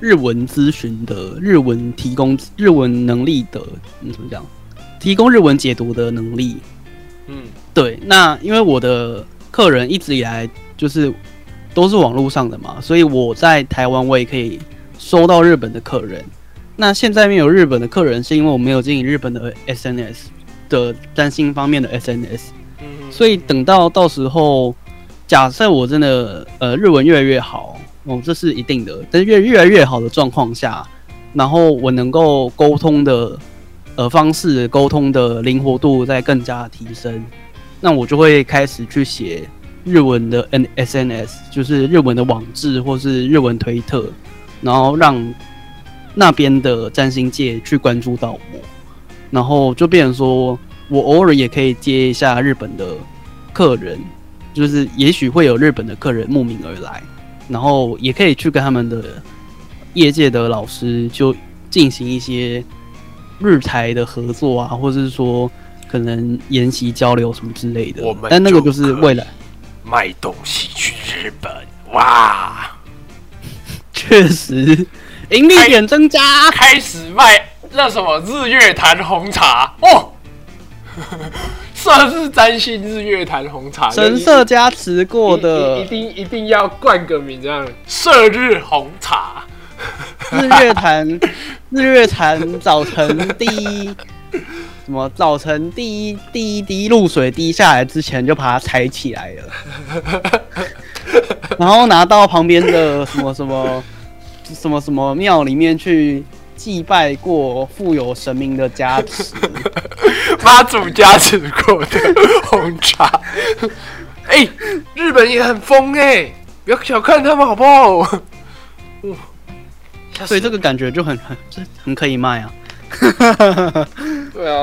日文咨询的日文提供日文能力的，你，怎么讲？提供日文解读的能力。嗯对，那因为我的客人一直以来就是都是网络上的嘛，所以我在台湾我也可以收到日本的客人。那现在没有日本的客人，是因为我没有经营日本的 SNS 的占星方面的 SNS。嗯，所以等到到时候，假设我真的呃日文越来越好，哦，这是一定的。但是越越来越好的状况下，然后我能够沟通的呃方式、沟通的灵活度在更加提升，那我就会开始去写日文的 N SNS，就是日文的网志或是日文推特，然后让那边的占星界去关注到我，然后就变成说。我偶尔也可以接一下日本的客人，就是也许会有日本的客人慕名而来，然后也可以去跟他们的业界的老师就进行一些日台的合作啊，或者是说可能研习交流什么之类的我们。但那个就就是为了，卖东西去日本，哇！确实盈利点增加。开始卖那什么日月潭红茶哦，算是占星日月潭红茶，神社加持过的一定一定要冠个名，这样射日红茶。日月潭，日月潭早晨第一 什么早晨第一第一滴露水滴下来之前就把它踩起来了，然后拿到旁边的什么什么什么什么庙里面去祭拜过，富有神明的加持。妈祖加持过的红茶。哎、日本也很疯哎、不要小看他们好不好？所以这个感觉就很很这很可以卖啊。对啊，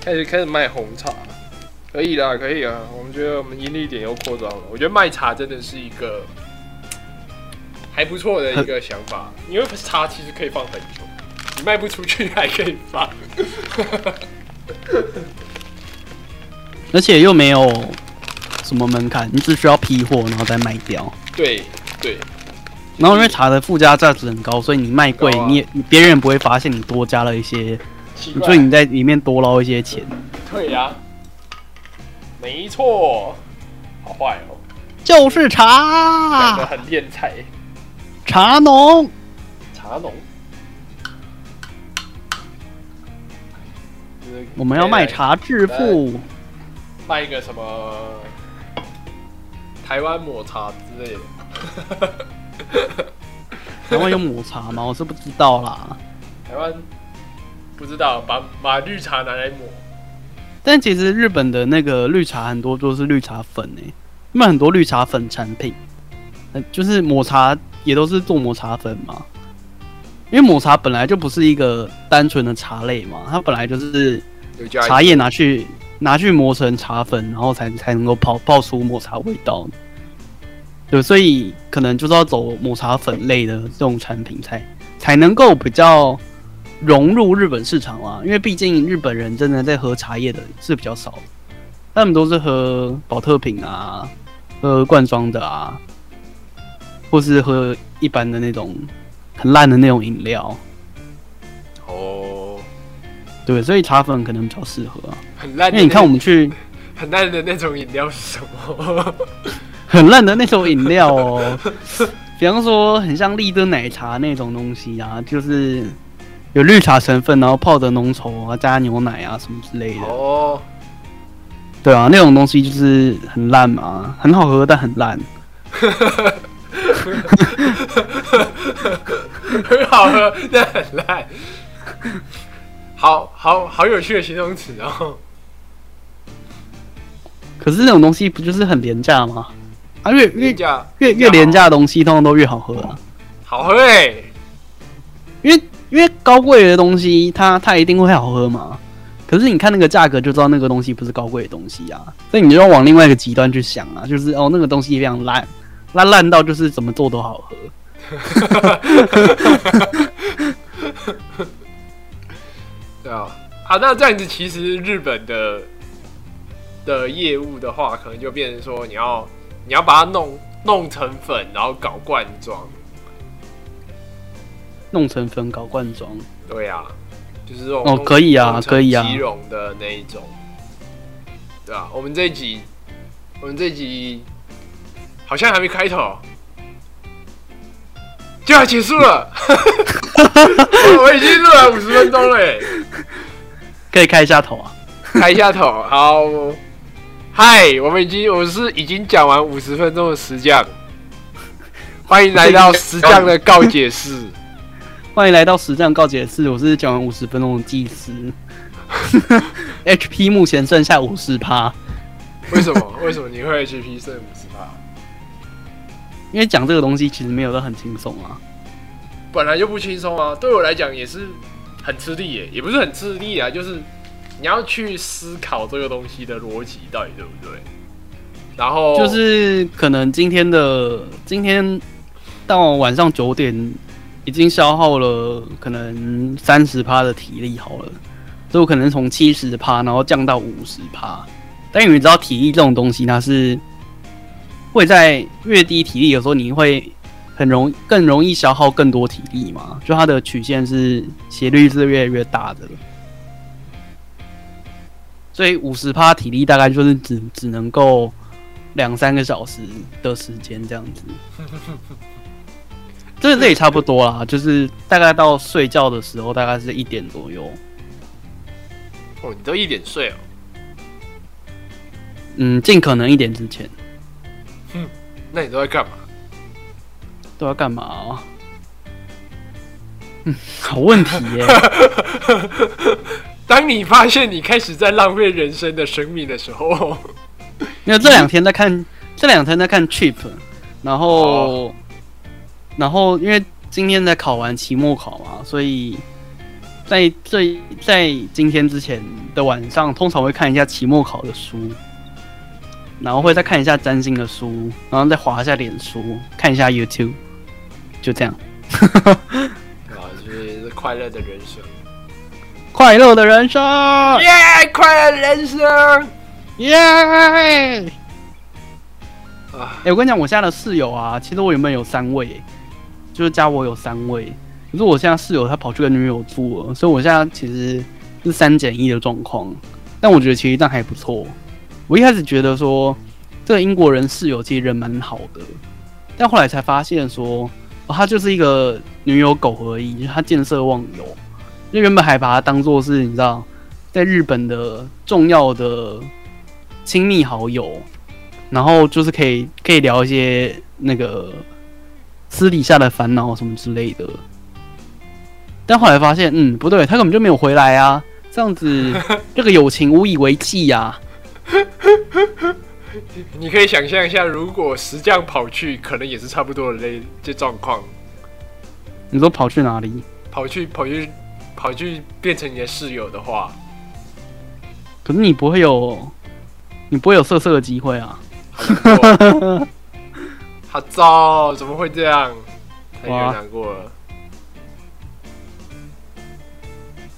开始开始卖红茶，可以啦，可以啊。我们觉得我们盈利点又扩张了。我觉得卖茶真的是一个还不错的一个想法，因为茶其实可以放很久，你卖不出去还可以放。而且又没有什么门槛，你只需要批货然后再卖掉。对对，然后因为茶的附加价值很高，所以你卖贵，啊你也别人也不会发现你多加了一些，所以你在里面多捞一些钱。对呀、没错，好坏哦，就是茶，很练财。茶农。茶农，我们要卖茶致富，卖一个什么台湾抹茶之类的。台湾有抹茶吗？我是不知道啦。台湾不知道，把把绿茶拿来抹。但其实日本的那个绿茶很多都是绿茶粉诶、他们很多绿茶粉产品，呃就是抹茶也都是做抹茶粉嘛。因为抹茶本来就不是一个单纯的茶类嘛，它本来就是茶叶拿去拿去磨成茶粉，然后才才能够泡泡出抹茶味道。对，所以可能就是要走抹茶粉类的这种产品才才能够比较融入日本市场啊。因为毕竟日本人真的在喝茶叶的是比较少，他们都是喝保特瓶啊，喝罐装的啊，或是喝一般的那种很烂的那种饮料。哦，对，所以茶粉可能比较适合啊。很烂。因为你看我们去很烂的那种饮料是什么？很烂的那种饮料哦，比方说很像立顿奶茶那种东西啊，就是有绿茶成分，然后泡的浓稠啊，加牛奶啊什么之类的。哦，对啊，那种东西就是很烂嘛，很好喝但很烂。很好喝，但很烂。好好好有趣的形容词哦。可是那种东西不就是很廉价吗？啊，越越廉价越越廉价的东西，通常都越好喝啊。好喝哎、因为因为高贵的东西它它一定会好喝嘛。可是你看那个价格就知道那个东西不是高贵的东西啊，所以你就要往另外一个极端去想啊，就是哦那个东西非常烂，烂烂到就是怎么做都好喝。对啊，好，那这样子其实日本的的业务的话，可能就变成说你要你要把它弄弄成粉，然后搞罐装。弄成粉搞罐装，对呀，就是这种哦，可以啊，可以啊，即溶的那一种，对啊，我们这一集，我们这一集好像还没开头，就要结束了，我已经录了五十分钟了，可以开一下头啊，开一下头，好，嗨，我们已经我是已经讲完五十分钟的石匠，欢迎来到石匠的告解室。欢迎来到石匠告解室，我是讲完五十分钟的祭司。HP 目前剩下五十趴，为什么？为什么你会 HP 剩五十趴？因为讲这个东西其实没有都很轻松啊，本来就不轻松啊，对我来讲也是很吃力耶，也不是很吃力啊，就是你要去思考这个东西的逻辑到底对不对。然后就是可能今天的今天到晚上九点。已经消耗了可能三十趴的体力好了，就可能从七十趴，然后降到五十趴。但你知道体力这种东西，它是会在越低体力的时候，你会很容更容易消耗更多体力嘛？就它的曲线是斜率是越来越大的，所以五十趴体力大概就是只只能够两三个小时的时间这样子。这这也差不多啦，就是大概到睡觉的时候，大概是一点左右。哦，你都一点睡哦？嗯，尽可能一点之前。哼，那你都在干嘛？都要干嘛？嗯，好问题耶。当你发现你开始在浪费人生的生命的时候，因为这两天在看，这两天在看 Trip 然后。然后，因为今天在考完期末考嘛，所以在这在今天之前的晚上，通常会看一下期末考的书，然后会再看一下占星的书，然后再划一下脸书，看一下 YouTube，就这样。啊，就是快乐的人生，快乐的人生，耶！快乐的人生，耶！啊，哎，我跟你讲，我现在的室友啊，其实我原本有三位。就是加我有三位，可是我现在室友他跑去跟女友住了，所以我现在其实是三减一的状况。但我觉得其实这样还不错。我一开始觉得说这个英国人室友其实人蛮好的，但后来才发现说哦，他就是一个女友狗而已，他见色忘友。就原本还把他当做是你知道，在日本的重要的亲密好友，然后就是可以可以聊一些那个。私底下的烦恼什么之类的，但后来发现，嗯，不对，他根本就没有回来啊！这样子，这个友情无以为继呀。你可以想象一下，如果石匠跑去，可能也是差不多的类这状况。你说跑去哪里？跑去跑去跑去变成你的室友的话，可是你不会有，你不会有色色的机会啊。好糟，怎么会这样？太难过了，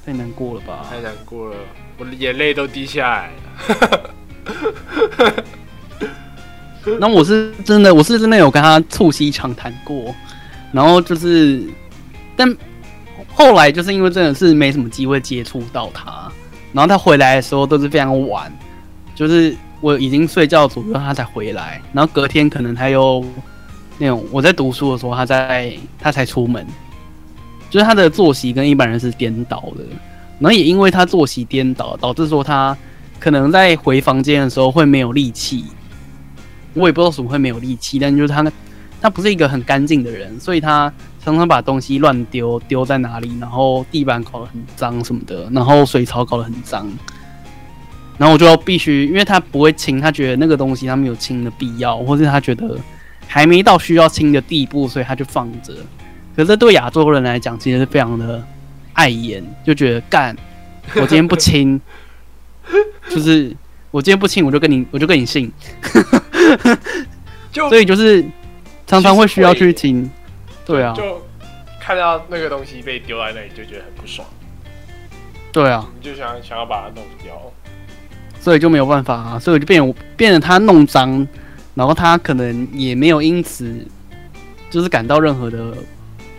太难过了吧？太难过了，我的眼泪都滴下来了。那我是真的，我是真的有跟他促膝长谈过，然后就是，但后来就是因为真的是没什么机会接触到他，然后他回来的时候都是非常晚，就是。我已经睡觉左右，他才回来。然后隔天可能他又那种我在读书的时候，他在他才出门，就是他的作息跟一般人是颠倒的。然后也因为他作息颠倒，导致说他可能在回房间的时候会没有力气。我也不知道怎么会没有力气，但就是他他不是一个很干净的人，所以他常常把东西乱丢，丢在哪里，然后地板搞得很脏什么的，然后水槽搞得很脏。然后我就必须，因为他不会清，他觉得那个东西他没有清的必要，或是他觉得还没到需要清的地步，所以他就放着。可是对亚洲人来讲，其实是非常的碍眼，就觉得干，我今天不清，就是我今天不清，我就跟你，我就跟你姓，就所以就是常常会需要去亲，对啊，就看到那个东西被丢在那里，就觉得很不爽，对啊，你就想想要把它弄掉。所以就没有办法啊，所以就变变成他弄脏，然后他可能也没有因此就是感到任何的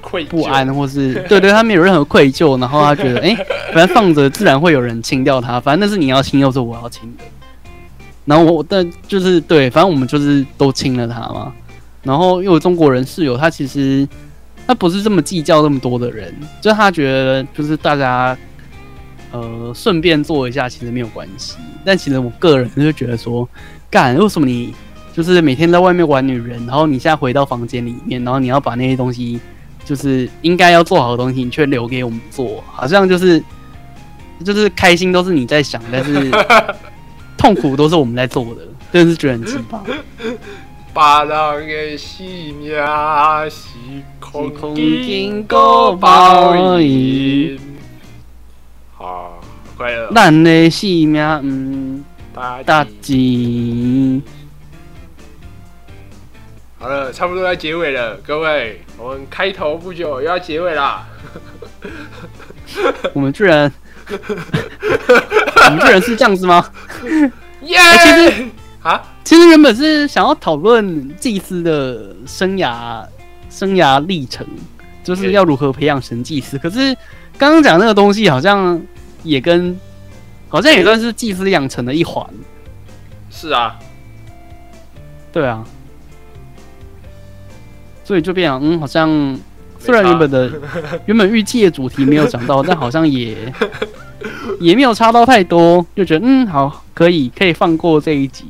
愧疚不安，或是 对对，他没有任何愧疚，然后他觉得 哎、反正放着自然会有人清掉它，反正那是你要清，又是我要清的。然后我但就是对，反正我们就是都清了它嘛。然后因为我中国人室友，他其实他不是这么计较这么多的人，就是他觉得就是大家呃顺便做一下其实没有关系。但其实我个人就觉得说，干为什么你就是每天在外面玩女人，然后你现在回到房间里面，然后你要把那些东西。就是应该要做好的东西，你却留给我们做，好像就是就是开心都是你在想，但是痛苦都是我们在做的，真的是觉得很奇葩。把人的性命是空空经经过过报报应应。好，快乐，咱的性命嗯大大吉。好了，差不多要结尾了，各位，我们开头不久又要结尾啦。我们居然我们居然是这样子吗？耶、其实啊，其实原本是想要讨论祭司的生涯生涯历程，就是要如何培养神祭司。可是刚刚讲那个东西，好像也跟好像也算是祭司养成的一环。是啊，对啊，所以就变成嗯，好像虽然原本的原本预计的主题没有讲到，但好像也 也没有差到太多，就觉得嗯好可以可以放过这一集。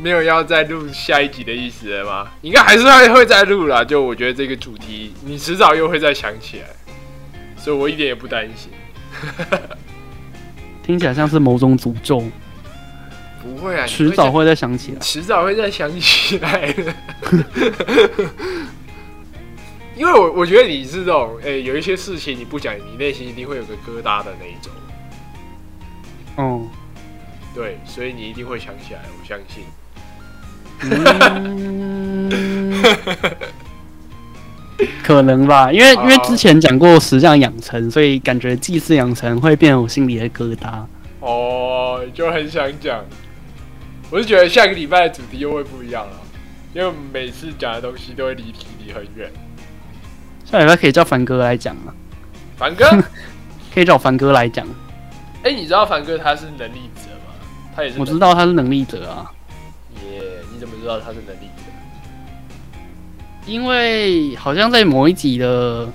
没有要再录下一集的意思了吗？应该还是会会再录啦。就我觉得这个主题，你迟早又会再想起来，所以我一点也不担心。听起来像是某种诅咒，不会啊，迟早会再想起来。迟早会再想起来的。因为我我觉得你是这种，诶、有一些事情你不讲，你内心一定会有个疙瘩的那一种。哦、对，所以你一定会想起来，我相信。嗯，可能吧，因为因为之前讲过十项养成，所以感觉祭祀养成会变成我心里的疙瘩。哦，就很想讲。我是觉得下个礼拜的主题又会不一样了，因为每次讲的东西都会离题离很远。下礼拜可以叫凡哥来讲啊，凡哥，可以找凡哥来讲。哎、你知道凡哥他是能力者吗？他也是。我知。道他是能力者啊，耶你怎么知道他是能力者？因为好像在某一集的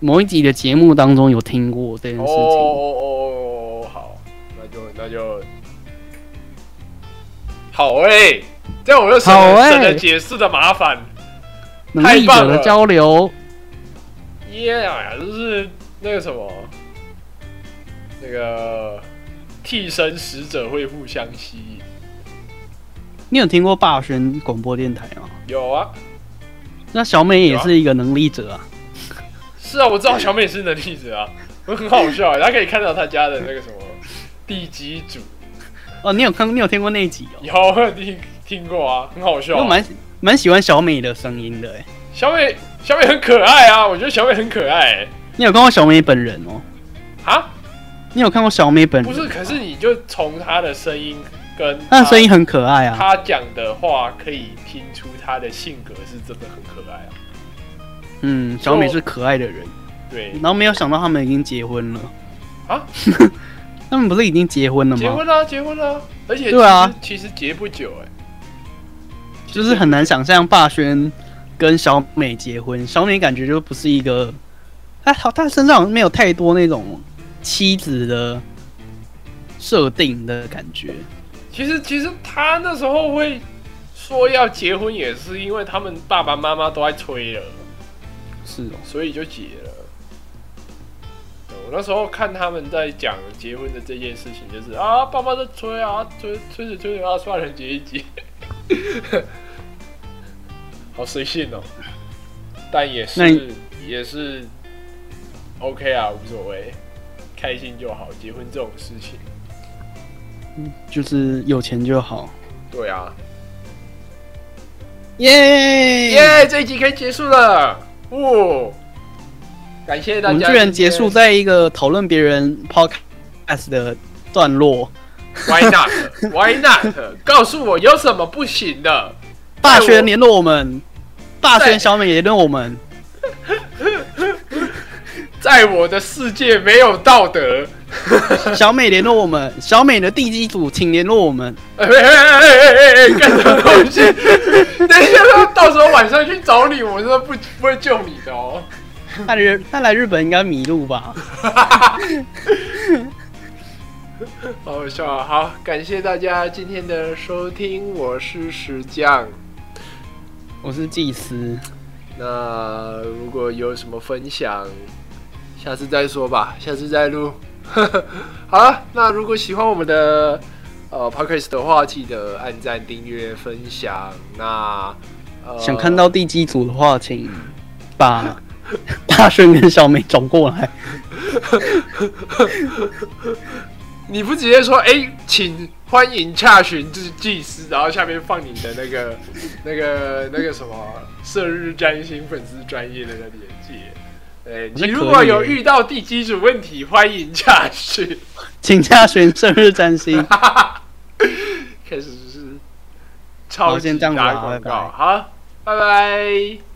某一集的节目当中有听过这件哦事情。哦哦哦，好，那就那就好哎、这样我又省了、好欸省了解释的麻烦。能力者的太棒了交流，耶呀，就是那个什么，那个替身使者会互相吸引。你有听过霸轩广播电台吗？有啊，那小美也是一个能力者啊。是啊，我知道小美是能力者啊，我很好笑欸，大家可以看到他家的那个什么地基组，哦，你有看，你有听过那一集哦？有我有听听过啊，很好笑啊、我蛮蛮喜欢小美的声音的哎。小美，小美很可爱啊，我觉得小美很可爱欸你有看过小美本人哦？啊，你有看过小美本人？不是，可是你就从她的声音跟她的声音很可爱啊。她讲的话，可以听出她的性格是真的很可爱啊。嗯，小美是可爱的人。对，然后没有想到他们已经结婚了啊？他们不是已经结婚了吗？结婚了、结婚了、而且对啊其实，结不久哎、就是很难想象霸轩跟小美结婚。小美感觉就不是一个，她好，她身上好像没有太多那种妻子的设定的感觉。其实，其实他那时候会说要结婚，也是因为他们爸爸妈妈都在催了，是哦，所以就结了。我那时候看他们在讲结婚的这件事情，就是啊，爸妈在催啊，催催着催着啊，算了，结一结。好随性哦。但也那是也是 OK 啊，无所谓，开心就好。结婚这种事情，嗯就是有钱就好。对啊，耶耶、这一集可以结束了，哇！感谢大家，我们居然结束在一个讨论别人 podcast 的段落。Why not？Why not？告诉我有什么不行的？大轩联络我们，大轩小美也联络我们。在我的世界没有道德。小美联络我们，小美的地基组请联络我们。哎哎哎哎哎哎！干什么东西？等一下，他到时候晚上去找你，我是不不会救你的哦。他日他来日本应该迷路吧？好好笑啊！好，感谢大家今天的收听，我是石匠。我是祭司，那如果有什么分享，下次再说吧，下次再录。好了，那如果喜欢我们的呃 podcast 的话，记得按赞、订阅、分享。那、呃、想看到第几组的话，请把 大顺跟小美转过来。你不直接说哎、请欢迎洽询就是祭司，然后下面放你的那个 那个那个什么射日占星粉丝专业的那个链接。你如果有遇到地基主问题，欢迎洽询。请加选生日占星。开始就是超级打广告，好，拜拜。